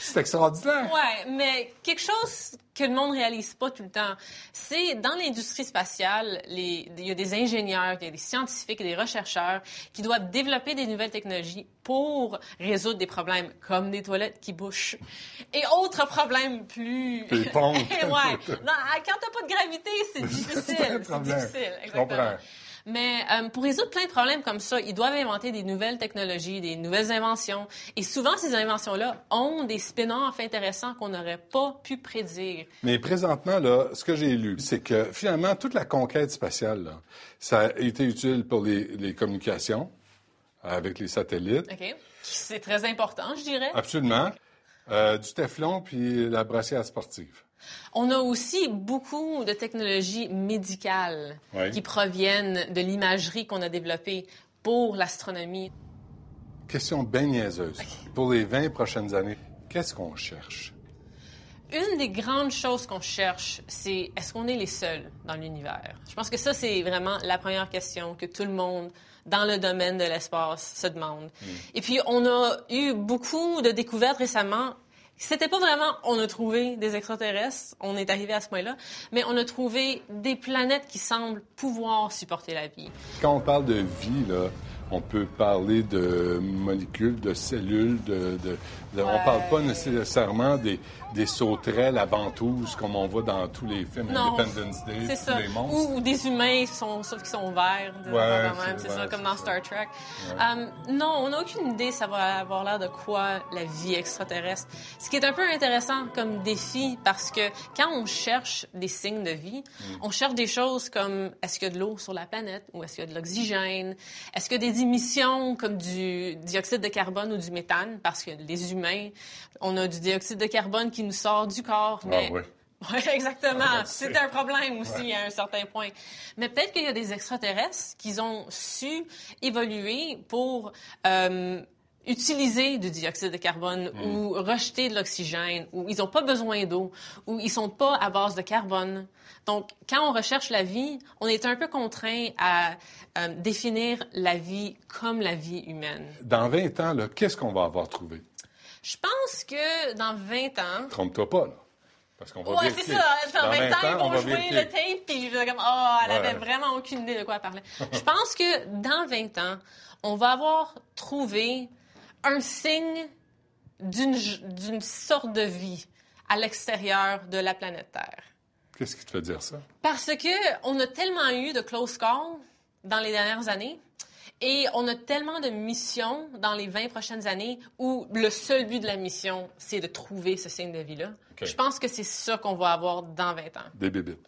C'est extraordinaire! Ouais, mais quelque chose que le monde réalise pas tout le temps, c'est dans l'industrie spatiale, les- il y a des ingénieurs, il y a des scientifiques et des chercheurs qui doivent développer des nouvelles technologies pour résoudre des problèmes comme des toilettes qui bouchent et autres problèmes plus. Des pompes. ouais. Non, quand t'as pas de gravité, c'est difficile. C'est difficile. Je comprends. Mais euh, pour résoudre plein de problèmes comme ça, ils doivent inventer des nouvelles technologies, des nouvelles inventions. Et souvent, ces inventions-là ont des spin-offs intéressants qu'on n'aurait pas pu prédire. Mais présentement, là, ce que j'ai lu, c'est que finalement, toute la conquête spatiale, là, ça a été utile pour les, les communications avec les satellites. OK? C'est très important, je dirais. Absolument. Euh, du téflon puis la brassière sportive. On a aussi beaucoup de technologies médicales Oui. qui proviennent de l'imagerie qu'on a développée pour l'astronomie. Question bien niaiseuse. Pour les 20 prochaines années, qu'est-ce qu'on cherche? Une des grandes choses qu'on cherche, c'est est-ce qu'on est les seuls dans l'univers? Je pense que ça, c'est vraiment la première question que tout le monde dans le domaine de l'espace se demande. Et puis, on a eu beaucoup de découvertes récemment. C'était pas vraiment on a trouvé des extraterrestres, on est arrivé à ce point-là, mais on a trouvé des planètes qui semblent pouvoir supporter la vie. Quand on parle de vie, là, on peut parler de molécules, de cellules, de, de- de- on parle pas nécessairement des, des sauterelles à ventouses comme on voit dans tous les films Non, Independence Day, c'est tous ça. les monstres. Ou, ou des humains, sont, sauf qu'ils sont verts. Ouais, c'est- ça, comme dans ça. Star Trek. Euh, non, on n'a aucune idée ça va avoir l'air de quoi la vie extraterrestre. Ce qui est un peu intéressant comme défi parce que quand on cherche des signes de vie, Mm. on cherche des choses comme est-ce qu'il y a de l'eau sur la planète ou est-ce qu'il y a de l'oxygène, est-ce a des émissions comme du dioxyde de carbone ou du méthane parce que les humains, on a du dioxyde de carbone qui nous sort du corps, mais Ah oui. oui, exactement. Ah, c'est c'est- un problème aussi Ouais. à un certain point. Mais peut-être qu'il y a des extraterrestres qui ont su évoluer pour euh, utiliser du dioxyde de carbone Mm. ou rejeter de l'oxygène ou ils n'ont pas besoin d'eau ou ils sont pas à base de carbone. Donc, quand on recherche la vie, on est un peu contraint à euh, définir la vie comme la vie humaine. Dans 20 ans, qu'est-ce qu'on va avoir trouvé? Je pense que dans 20 ans, Trompe-toi pas, là. Parce qu'on va Ouais, c'est ça. Dans 20 ans, ils on vont jouer vérifier. le tape, puis je vais comme, oh, elle Ouais. avait vraiment aucune idée de quoi elle parlait. je pense que dans 20 ans, on va avoir trouvé un signe d'une sorte de vie à l'extérieur de la planète Terre. Qu'est-ce qui te fait dire ça? Parce que on a tellement eu de close calls dans les dernières années et on a tellement de missions dans les 20 prochaines années où le seul but de la mission, c'est de trouver ce signe de vie-là. Je pense que c'est ça qu'on va avoir dans 20 ans. Des bébites.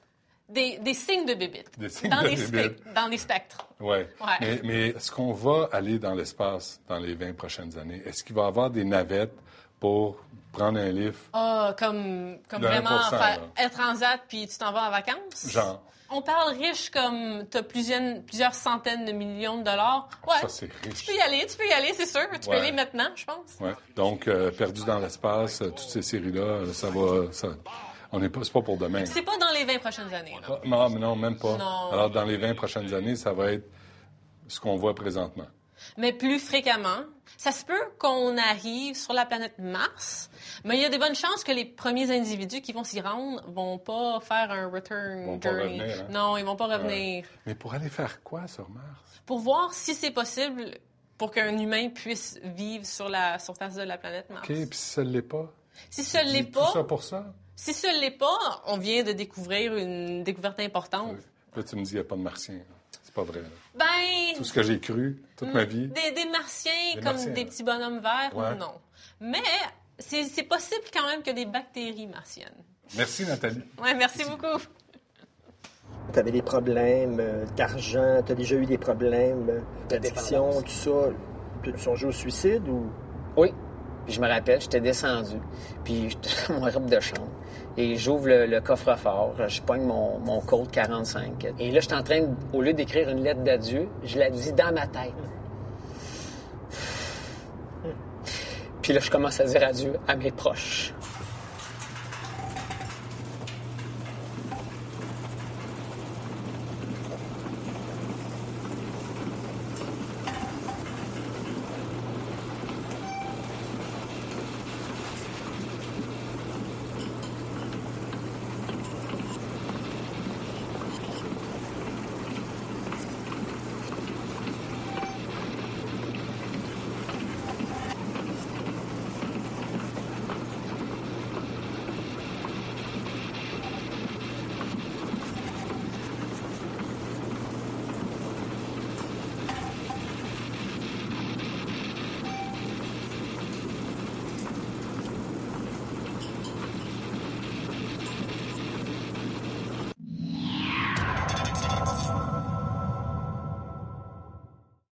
Des, des signes de bébites. Des signes dans, de des bébites. spec- dans des spectres. Ouais. Ouais. Mais, mais est-ce qu'on va aller dans l'espace dans les 20 prochaines années? Est-ce qu'il va y avoir des navettes pour prendre un lift? Ah, comme, comme Le vraiment 1%, faire. Air Transat puis tu t'en vas en vacances? Genre. On parle riche comme tu as plusieurs, plusieurs centaines de millions de dollars. Ouais. Ça, c'est riche. Tu peux y aller, tu peux y aller, c'est sûr. Tu peux y aller maintenant, je pense. Ouais. Donc, euh, Perdu dans l'espace, euh, toutes ces séries-là, euh, ça va. Ça, on n'est pas, c'est pas pour demain. C'est pas dans les 20 prochaines années. là. Ah, Non, mais non, même pas. Non. Alors, dans les 20 prochaines années, ça va être ce qu'on voit présentement. Mais plus fréquemment. Ça se peut qu'on arrive sur la planète Mars, mais il y a des bonnes chances que les premiers individus qui vont s'y rendre vont pas faire un return vont pas journey. revenir, hein? Non, ils vont pas revenir. Mais pour aller faire quoi sur Mars? Pour voir si c'est possible pour qu'un humain puisse vivre sur la surface de la planète Mars. OK, puis si ça ne l'est pas? Si ça ne l'est Tout pas, ça pour ça? Si ça ne l'est pas, on vient de découvrir une découverte importante. Là, tu me dis qu'il n'y a pas de martiens. C'est pas vrai. là. Ben, Tout ce que j'ai cru toute ma vie. Des, des martiens Des comme martiens, des petits bonhommes verts, Ouais. non. Mais c'est possible quand même que des bactéries martiennes. Merci, Nathalie. Ouais, merci beaucoup. Tu avais des problèmes euh, d'argent, tu as déjà eu des problèmes euh, d'addiction, tout ça. Tu songé au suicide ou? Oui. Puis je me rappelle, j'étais descendu, puis j'étais dans mon robe de chambre. Et j'ouvre le, coffre-fort, je pogne mon, mon code 45. Et là, je suis en train, au lieu d'écrire une lettre d'adieu, je la dis dans ma tête. Puis là, je commence à dire adieu à mes proches.